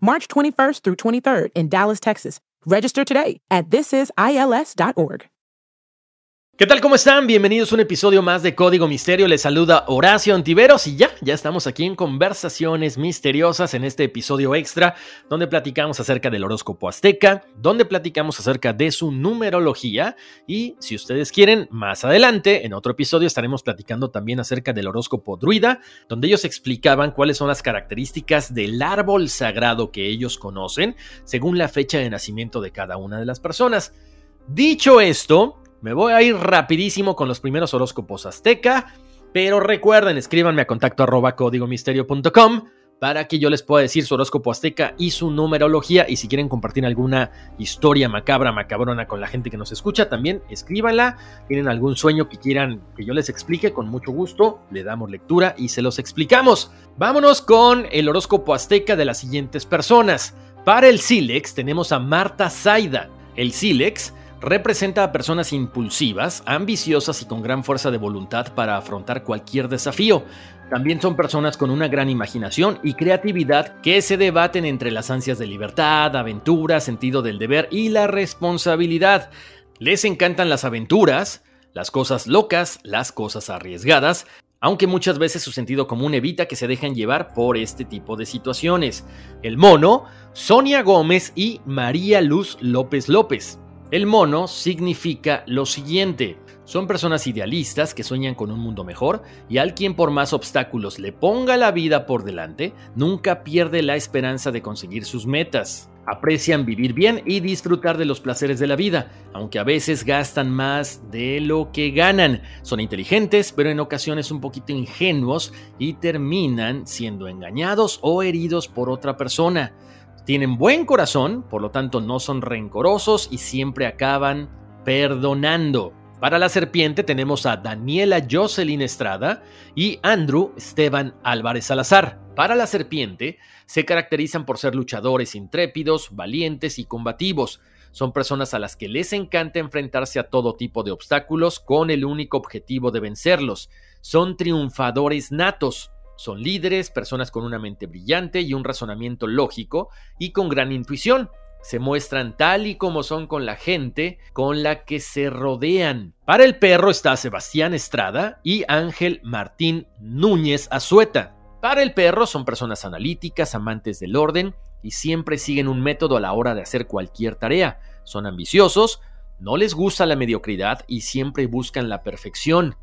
March 21st through 23rd in Dallas, Texas. Register today at thisisils.org. ¿Qué tal? ¿Cómo están? Bienvenidos a un episodio más de Código Misterio. Les saluda Horacio Antiveros y ya, ya estamos aquí en Conversaciones Misteriosas en este episodio extra donde platicamos acerca del horóscopo azteca, donde platicamos acerca de su numerología y si ustedes quieren, más adelante en otro episodio estaremos platicando también acerca del horóscopo druida, donde ellos explicaban cuáles son las características del árbol sagrado que ellos conocen según la fecha de nacimiento de cada una de las personas. Dicho esto, me voy a ir rapidísimo con los primeros horóscopos azteca, pero recuerden, escríbanme a contacto arroba códigomisterio.com para que yo les pueda decir su horóscopo azteca y su numerología. Y si quieren compartir alguna historia macabra, macabrona con la gente que nos escucha, también escríbanla. Tienen algún sueño que quieran que yo les explique, con mucho gusto le damos lectura y se los explicamos. Vámonos con el horóscopo azteca de las siguientes personas. Para el Silex tenemos a Marta Zaida. El Silex representa a personas impulsivas, ambiciosas y con gran fuerza de voluntad para afrontar cualquier desafío. También son personas con una gran imaginación y creatividad que se debaten entre las ansias de libertad, aventura, sentido del deber y la responsabilidad. Les encantan las aventuras, las cosas locas, las cosas arriesgadas, aunque muchas veces su sentido común evita que se dejen llevar por este tipo de situaciones. El mono, Sonia Gómez y María Luz López López. El mono significa lo siguiente. Son personas idealistas que sueñan con un mundo mejor y al quien por más obstáculos le ponga la vida por delante, nunca pierde la esperanza de conseguir sus metas. Aprecian vivir bien y disfrutar de los placeres de la vida, aunque a veces gastan más de lo que ganan. Son inteligentes, pero en ocasiones un poquito ingenuos y terminan siendo engañados o heridos por otra persona. Tienen buen corazón, por lo tanto no son rencorosos y siempre acaban perdonando. Para la serpiente tenemos a Daniela Jocelyn Estrada y Andrew Esteban Álvarez Salazar. Para la serpiente se caracterizan por ser luchadores intrépidos, valientes y combativos. Son personas a las que les encanta enfrentarse a todo tipo de obstáculos con el único objetivo de vencerlos. Son triunfadores natos. Son líderes, personas con una mente brillante y un razonamiento lógico y con gran intuición. Se muestran tal y como son con la gente con la que se rodean. Para el perro está Sebastián Estrada y Ángel Martín Núñez Azueta. Para el perro son personas analíticas, amantes del orden y siempre siguen un método a la hora de hacer cualquier tarea. Son ambiciosos, no les gusta la mediocridad y siempre buscan la perfección.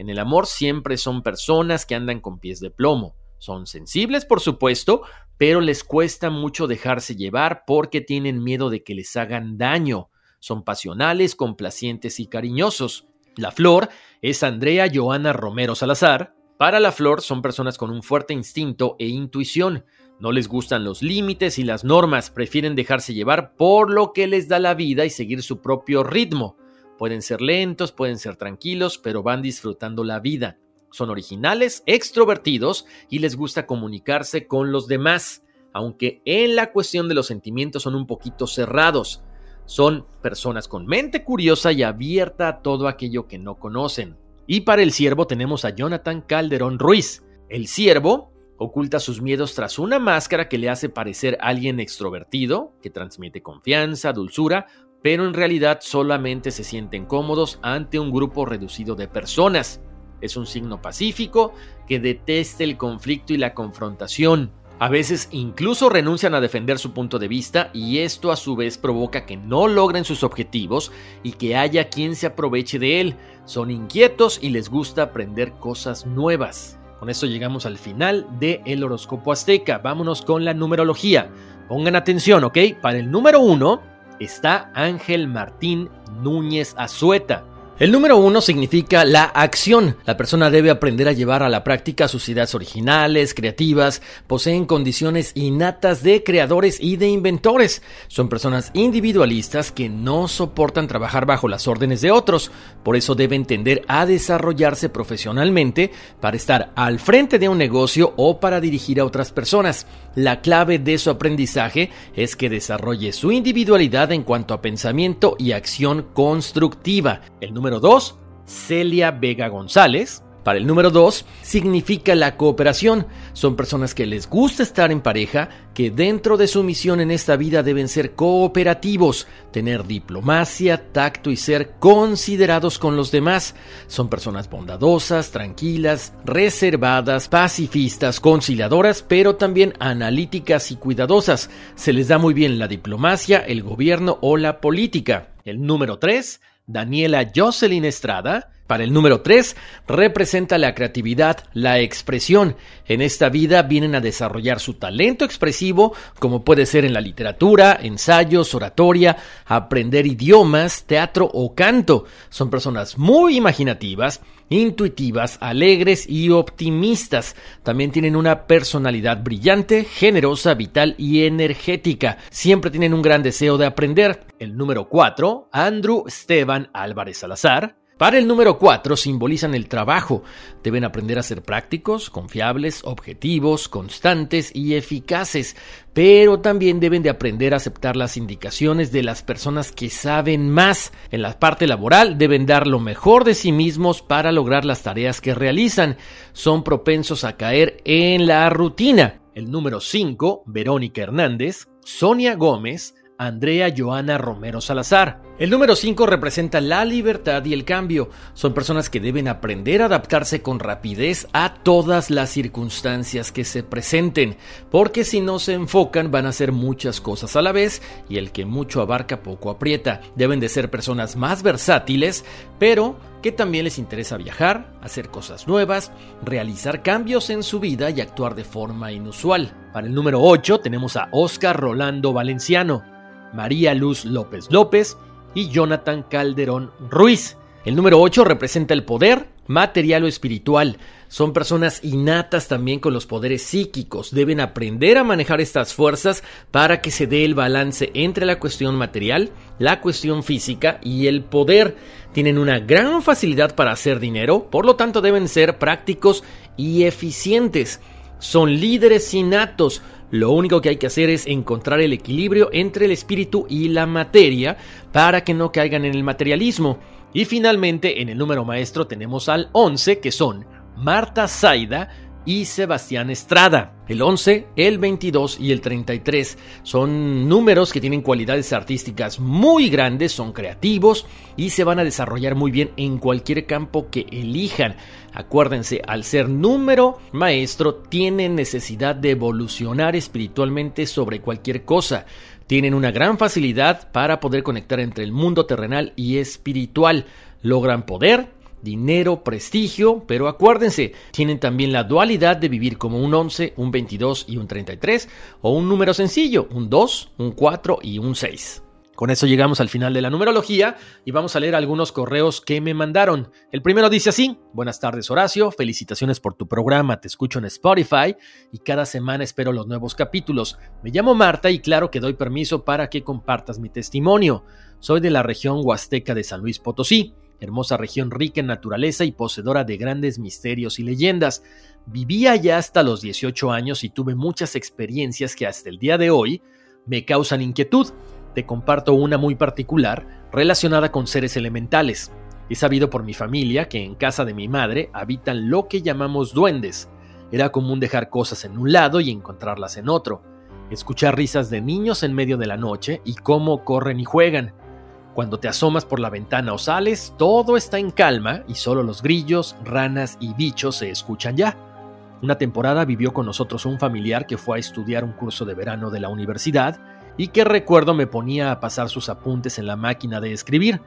En el amor siempre son personas que andan con pies de plomo. Son sensibles, por supuesto, pero les cuesta mucho dejarse llevar porque tienen miedo de que les hagan daño. Son pasionales, complacientes y cariñosos. La flor es Andrea Joana Romero Salazar. Para la flor son personas con un fuerte instinto e intuición. No les gustan los límites y las normas, prefieren dejarse llevar por lo que les da la vida y seguir su propio ritmo. Pueden ser lentos, pueden ser tranquilos, pero van disfrutando la vida. Son originales, extrovertidos y les gusta comunicarse con los demás, aunque en la cuestión de los sentimientos son un poquito cerrados. Son personas con mente curiosa y abierta a todo aquello que no conocen. Y para el ciervo tenemos a Jonathan Calderón Ruiz. El ciervo oculta sus miedos tras una máscara que le hace parecer alguien extrovertido, que transmite confianza, dulzura, pero en realidad solamente se sienten cómodos ante un grupo reducido de personas. Es un signo pacífico que detesta el conflicto y la confrontación. A veces incluso renuncian a defender su punto de vista y esto a su vez provoca que no logren sus objetivos y que haya quien se aproveche de él. Son inquietos y les gusta aprender cosas nuevas. Con esto llegamos al final del el horóscopo azteca. Vámonos con la numerología. Pongan atención, ¿ok? Para el número uno está Ángel Martín Núñez Azueta. El número uno significa la acción. La persona debe aprender a llevar a la práctica sus ideas originales, creativas, poseen condiciones innatas de creadores y de inventores. Son personas individualistas que no soportan trabajar bajo las órdenes de otros. Por eso deben tender a desarrollarse profesionalmente para estar al frente de un negocio o para dirigir a otras personas. La clave de su aprendizaje es que desarrolle su individualidad en cuanto a pensamiento y acción constructiva. El número 2, Celia Vega González. Para el número 2, significa la cooperación. Son personas que les gusta estar en pareja, que dentro de su misión en esta vida deben ser cooperativos, tener diplomacia, tacto y ser considerados con los demás. Son personas bondadosas, tranquilas, reservadas, pacifistas, conciliadoras, pero también analíticas y cuidadosas. Se les da muy bien la diplomacia, el gobierno o la política. El número 3, Daniela Jocelyn Estrada, para el número 3, representa la creatividad, la expresión. En esta vida vienen a desarrollar su talento expresivo, como puede ser en la literatura, ensayos, oratoria, aprender idiomas, teatro o canto. Son personas muy imaginativas, intuitivas, alegres y optimistas. También tienen una personalidad brillante, generosa, vital y energética. Siempre tienen un gran deseo de aprender. El número 4, Andrew Esteban Álvarez Salazar, para el número 4 simbolizan el trabajo. Deben aprender a ser prácticos, confiables, objetivos, constantes y eficaces, pero también deben de aprender a aceptar las indicaciones de las personas que saben más. En la parte laboral deben dar lo mejor de sí mismos para lograr las tareas que realizan. Son propensos a caer en la rutina. El número 5, Verónica Hernández, Sonia Gómez, Andrea Joana Romero Salazar. El número 5 representa la libertad y el cambio. Son personas que deben aprender a adaptarse con rapidez a todas las circunstancias que se presenten, porque si no se enfocan van a hacer muchas cosas a la vez y el que mucho abarca poco aprieta. Deben de ser personas más versátiles, pero que también les interesa viajar, hacer cosas nuevas, realizar cambios en su vida y actuar de forma inusual. Para el número 8 tenemos a Oscar Rolando Valenciano. María Luz López López y Jonathan Calderón Ruiz. El número 8 representa el poder material o espiritual. Son personas innatas también con los poderes psíquicos. Deben aprender a manejar estas fuerzas para que se dé el balance entre la cuestión material, la cuestión física y el poder. Tienen una gran facilidad para hacer dinero, por lo tanto deben ser prácticos y eficientes. Son líderes innatos, lo único que hay que hacer es encontrar el equilibrio entre el espíritu y la materia para que no caigan en el materialismo. Y finalmente, en el número maestro tenemos al 11, que son Marta Zaida, y Sebastián Estrada. El 11, el 22 y el 33 son números que tienen cualidades artísticas muy grandes, son creativos y se van a desarrollar muy bien en cualquier campo que elijan. Acuérdense, al ser número maestro, tienen necesidad de evolucionar espiritualmente sobre cualquier cosa. Tienen una gran facilidad para poder conectar entre el mundo terrenal y espiritual. Logran poder, dinero, prestigio, pero acuérdense, tienen también la dualidad de vivir como un 11, un 22 y un 33, o un número sencillo, un 2, un 4 y un 6. Con eso llegamos al final de la numerología y vamos a leer algunos correos que me mandaron. El primero dice así, buenas tardes Horacio, felicitaciones por tu programa, te escucho en Spotify y cada semana espero los nuevos capítulos. Me llamo Marta y claro que doy permiso para que compartas mi testimonio. Soy de la región huasteca de San Luis Potosí hermosa región rica en naturaleza y poseedora de grandes misterios y leyendas. Vivía allá hasta los 18 años y tuve muchas experiencias que hasta el día de hoy me causan inquietud. Te comparto una muy particular relacionada con seres elementales. He sabido por mi familia que en casa de mi madre habitan lo que llamamos duendes. Era común dejar cosas en un lado y encontrarlas en otro. Escuchar risas de niños en medio de la noche y cómo corren y juegan. Cuando te asomas por la ventana o sales, todo está en calma y solo los grillos, ranas y bichos se escuchan ya. Una temporada vivió con nosotros un familiar que fue a estudiar un curso de verano de la universidad y que recuerdo me ponía a pasar sus apuntes en la máquina de escribir.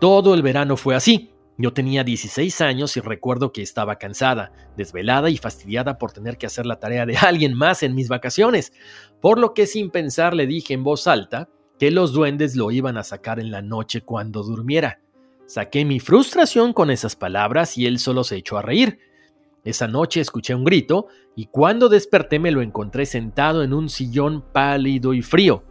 Todo el verano fue así. Yo tenía 16 años y recuerdo que estaba cansada, desvelada y fastidiada por tener que hacer la tarea de alguien más en mis vacaciones, por lo que sin pensar le dije en voz alta que los duendes lo iban a sacar en la noche cuando durmiera. Saqué mi frustración con esas palabras y él solo se echó a reír. Esa noche escuché un grito y cuando desperté me lo encontré sentado en un sillón pálido y frío.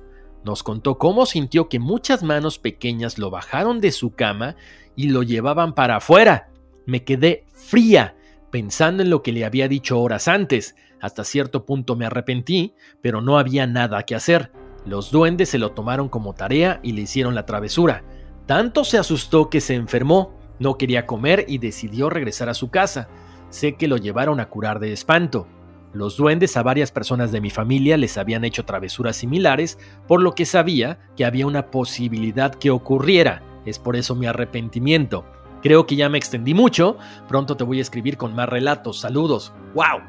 Nos contó cómo sintió que muchas manos pequeñas lo bajaron de su cama y lo llevaban para afuera. Me quedé fría, pensando en lo que le había dicho horas antes. Hasta cierto punto me arrepentí, pero no había nada que hacer. Los duendes se lo tomaron como tarea y le hicieron la travesura. Tanto se asustó que se enfermó, no quería comer y decidió regresar a su casa. Sé que lo llevaron a curar de espanto. Los duendes a varias personas de mi familia les habían hecho travesuras similares, por lo que sabía que había una posibilidad que ocurriera. Es por eso mi arrepentimiento. Creo que ya me extendí mucho. Pronto te voy a escribir con más relatos. Saludos. ¡Wow!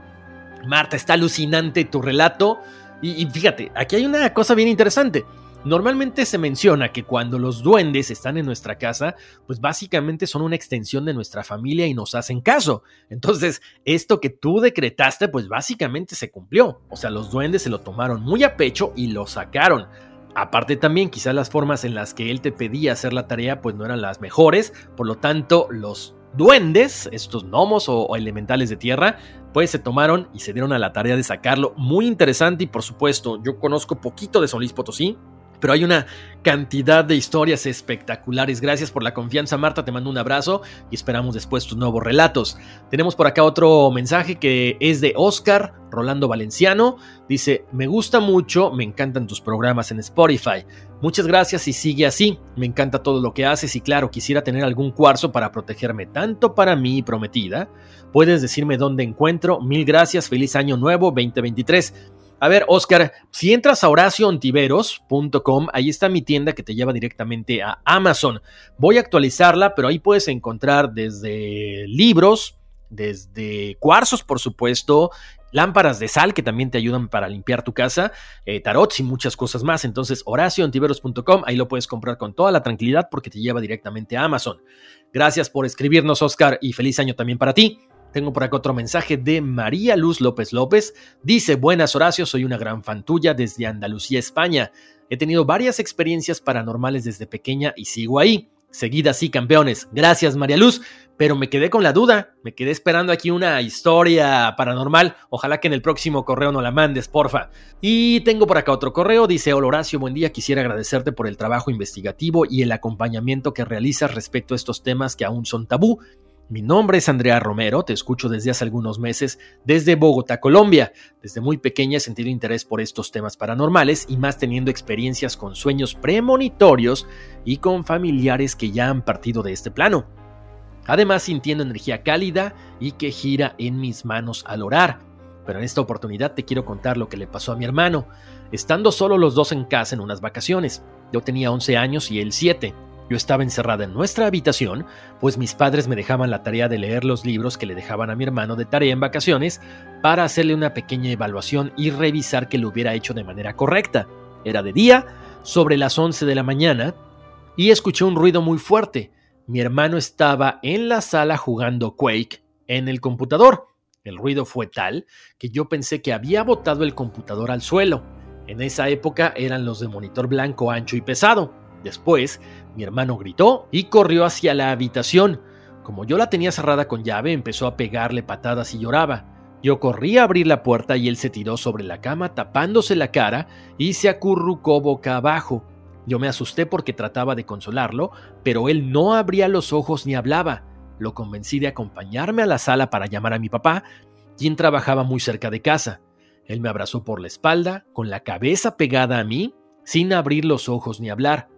Marta, está alucinante tu relato. Y, fíjate, aquí hay una cosa bien interesante. Normalmente se menciona que cuando los duendes están en nuestra casa, pues básicamente son una extensión de nuestra familia y nos hacen caso. Entonces, esto que tú decretaste, pues básicamente se cumplió. O sea, los duendes se lo tomaron muy a pecho y lo sacaron. Aparte también, quizás las formas en las que él te pedía hacer la tarea, pues no eran las mejores. Por lo tanto, los duendes, estos gnomos o, elementales de tierra, pues se tomaron y se dieron a la tarea de sacarlo. Muy interesante y por supuesto, yo conozco poquito de Solís Potosí, pero hay una cantidad de historias espectaculares. Gracias por la confianza, Marta. Te mando un abrazo y esperamos después tus nuevos relatos. Tenemos por acá otro mensaje que es de Oscar Rolando Valenciano. Dice: Me gusta mucho, me encantan tus programas en Spotify. Muchas gracias y sigue así. Me encanta todo lo que haces y claro, quisiera tener algún cuarzo para protegerme tanto para mí prometida. Puedes decirme dónde encuentro. Mil gracias. Feliz año nuevo 2023. A ver, Oscar, si entras a horacioontiveros.com, ahí está mi tienda que te lleva directamente a Amazon. Voy a actualizarla, pero ahí puedes encontrar desde libros, desde cuarzos, por supuesto, lámparas de sal que también te ayudan para limpiar tu casa, eh, tarots y muchas cosas más. Entonces, horacioontiveros.com, ahí lo puedes comprar con toda la tranquilidad porque te lleva directamente a Amazon. Gracias por escribirnos, Oscar, y feliz año también para ti. Tengo por acá otro mensaje de María Luz López López. Dice, buenas Horacio, soy una gran fan tuya desde Andalucía, España. He tenido varias experiencias paranormales desde pequeña y sigo ahí. Seguidas sí, campeones. Gracias, María Luz. Pero me quedé con la duda. Me quedé esperando aquí una historia paranormal. Ojalá que en el próximo correo no la mandes, porfa. Y tengo por acá otro correo. Dice, hola Horacio, buen día. Quisiera agradecerte por el trabajo investigativo y el acompañamiento que realizas respecto a estos temas que aún son tabú. Mi nombre es Andrea Romero, te escucho desde hace algunos meses desde Bogotá, Colombia. Desde muy pequeña he sentido interés por estos temas paranormales y más teniendo experiencias con sueños premonitorios y con familiares que ya han partido de este plano. Además sintiendo energía cálida y que gira en mis manos al orar. Pero en esta oportunidad te quiero contar lo que le pasó a mi hermano, estando solo los dos en casa en unas vacaciones. Yo tenía 11 años y él 7. Yo estaba encerrada en nuestra habitación, pues mis padres me dejaban la tarea de leer los libros que le dejaban a mi hermano de tarea en vacaciones para hacerle una pequeña evaluación y revisar que lo hubiera hecho de manera correcta. Era de día, sobre las 11 de la mañana, y escuché un ruido muy fuerte. Mi hermano estaba en la sala jugando Quake en el computador. El ruido fue tal que yo pensé que había botado el computador al suelo. En esa época eran los de monitor blanco ancho y pesado. Después mi hermano gritó y corrió hacia la habitación. Como yo la tenía cerrada con llave, empezó a pegarle patadas y lloraba. Yo corrí a abrir la puerta y él se tiró sobre la cama tapándose la cara y se acurrucó boca abajo. Yo me asusté porque trataba de consolarlo, pero él no abría los ojos ni hablaba. Lo convencí de acompañarme a la sala para llamar a mi papá, quien trabajaba muy cerca de casa. Él me abrazó por la espalda, con la cabeza pegada a mí, sin abrir los ojos ni hablar.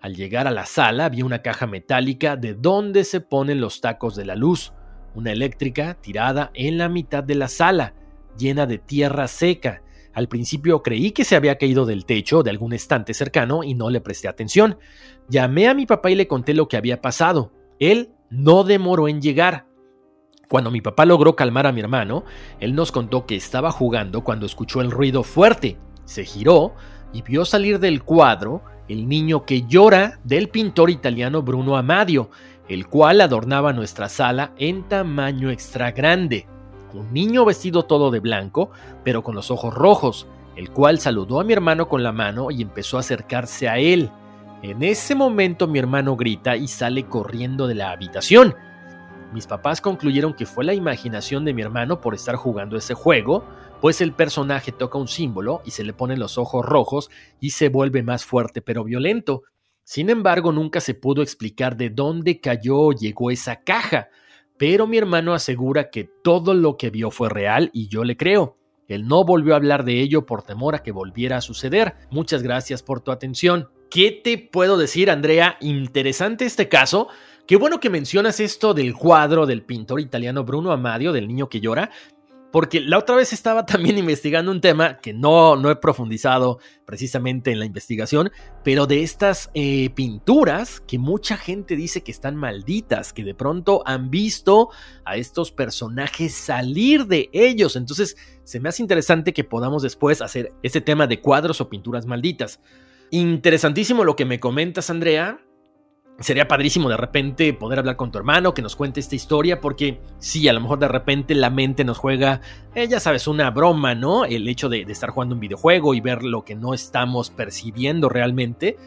Al llegar a la sala había una caja metálica de donde se ponen los tacos de la luz, una eléctrica tirada en la mitad de la sala, llena de tierra seca. Al principio creí que se había caído del techo de algún estante cercano y no le presté atención. Llamé a mi papá y le conté lo que había pasado. Él no demoró en llegar. Cuando mi papá logró calmar a mi hermano, él nos contó que estaba jugando cuando escuchó el ruido fuerte. Se giró y vio salir del cuadro el niño que llora del pintor italiano Bruno Amadio, el cual adornaba nuestra sala en tamaño extra grande. Un niño vestido todo de blanco, pero con los ojos rojos, el cual saludó a mi hermano con la mano y empezó a acercarse a él. En ese momento mi hermano grita y sale corriendo de la habitación. Mis papás concluyeron que fue la imaginación de mi hermano por estar jugando ese juego, pues el personaje toca un símbolo y se le ponen los ojos rojos y se vuelve más fuerte pero violento. Sin embargo, nunca se pudo explicar de dónde cayó o llegó esa caja, pero mi hermano asegura que todo lo que vio fue real y yo le creo. Él no volvió a hablar de ello por temor a que volviera a suceder. Muchas gracias por tu atención. ¿Qué te puedo decir, Andrea? Interesante este caso. Qué bueno que mencionas esto del cuadro del pintor italiano Bruno Amadio, del niño que llora, porque la otra vez estaba también investigando un tema que no, no he profundizado precisamente en la investigación, pero de estas eh, pinturas que mucha gente dice que están malditas, que de pronto han visto a estos personajes salir de ellos. Entonces se me hace interesante que podamos después hacer este tema de cuadros o pinturas malditas. Interesantísimo lo que me comentas, Andrea. Sería padrísimo de repente poder hablar con tu hermano, que nos cuente esta historia, porque sí, a lo mejor de repente la mente nos juega, eh, ya sabes, una broma, ¿no? El hecho de, de estar jugando un videojuego y ver lo que no estamos percibiendo realmente,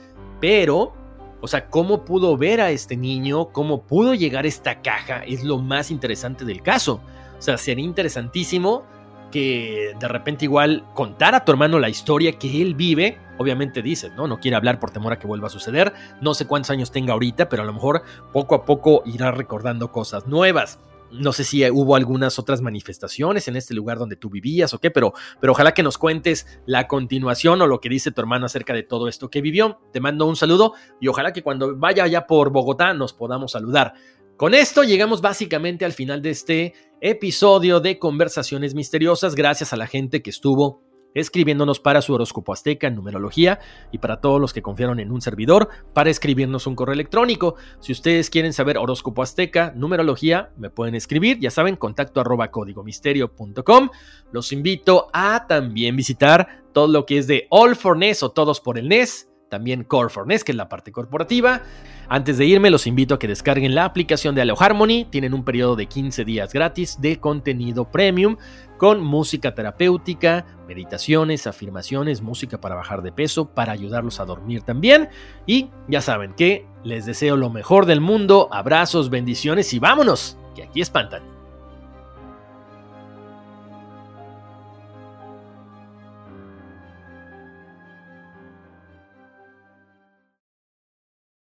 pero o sea, cómo pudo ver a este niño, cómo pudo llegar esta caja, es lo más interesante del caso. O sea, sería interesantísimo que de repente igual contar a tu hermano la historia que él vive. Obviamente dices, ¿no? No quiere hablar por temor a que vuelva a suceder. No sé cuántos años tenga ahorita, pero a lo mejor poco a poco irá recordando cosas nuevas. No sé si hubo algunas otras manifestaciones en este lugar donde tú vivías o qué, pero, pero ojalá que nos cuentes la continuación o lo que dice tu hermano acerca de todo esto que vivió. Te mando un saludo y ojalá que cuando vaya allá por Bogotá nos podamos saludar. Con esto llegamos básicamente al final de este episodio de Conversaciones Misteriosas. Gracias a la gente que estuvo escribiéndonos para su horóscopo azteca en numerología y para todos los que confiaron en un servidor para escribirnos un correo electrónico. Si ustedes quieren saber horóscopo azteca, numerología, me pueden escribir, ya saben, contacto arroba códigomisterio.com. Los invito a también visitar todo lo que es de All for NES o Todos por el NES también Core for NES, que es la parte corporativa. Antes de irme, los invito a que descarguen la aplicación de Aleo Harmony. Tienen un periodo de 15 días gratis de contenido premium con música terapéutica, meditaciones, afirmaciones, música para bajar de peso, para ayudarlos a dormir también. Y ya saben que les deseo lo mejor del mundo. Abrazos, bendiciones y vámonos, que aquí espantan.